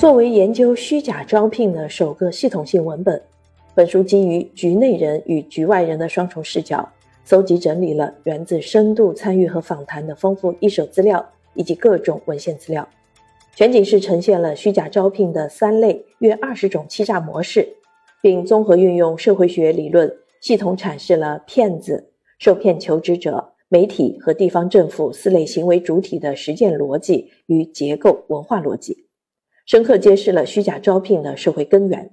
作为研究虚假招聘的首个系统性文本，本书基于局内人与局外人的双重视角，搜集整理了源自深度参与和访谈的丰富一手资料以及各种文献资料，全景式呈现了虚假招聘的三类约二十种欺诈模式，并综合运用社会学理论，系统阐释了骗子、受骗求职者、媒体和地方政府四类行为主体的实践逻辑与结构文化逻辑。深刻揭示了虚假招聘的社会根源。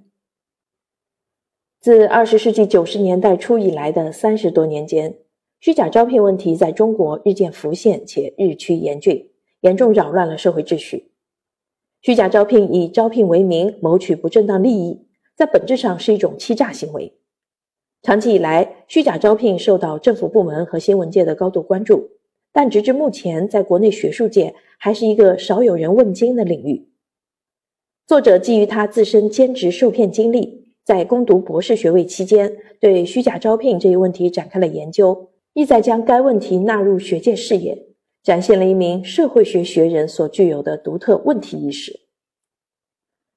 自二十世纪九十年代初以来的三十多年间，虚假招聘问题在中国日渐浮现且日趋严峻，严重扰乱了社会秩序。虚假招聘以招聘为名谋取不正当利益，在本质上是一种欺诈行为。长期以来，虚假招聘受到政府部门和新闻界的高度关注，但直至目前，在国内学术界还是一个少有人问津的领域。作者基于他自身兼职受骗经历，在攻读博士学位期间，对虚假招聘这一问题展开了研究，意在将该问题纳入学界视野，展现了一名社会学学人所具有的独特问题意识。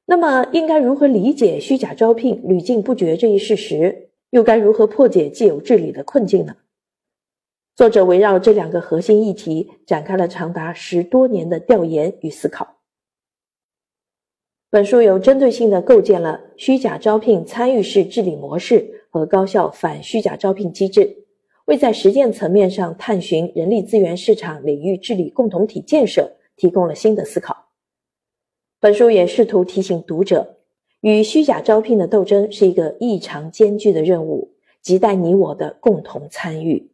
那么，应该如何理解虚假招聘屡禁不绝这一事实？又该如何破解既有治理的困境呢？作者围绕这两个核心议题，展开了长达十多年的调研与思考。本书有针对性地构建了虚假招聘参与式治理模式和高效反虚假招聘机制，为在实践层面上探寻人力资源市场领域治理共同体建设提供了新的思考。本书也试图提醒读者，与虚假招聘的斗争是一个异常艰巨的任务，亟待你我的共同参与。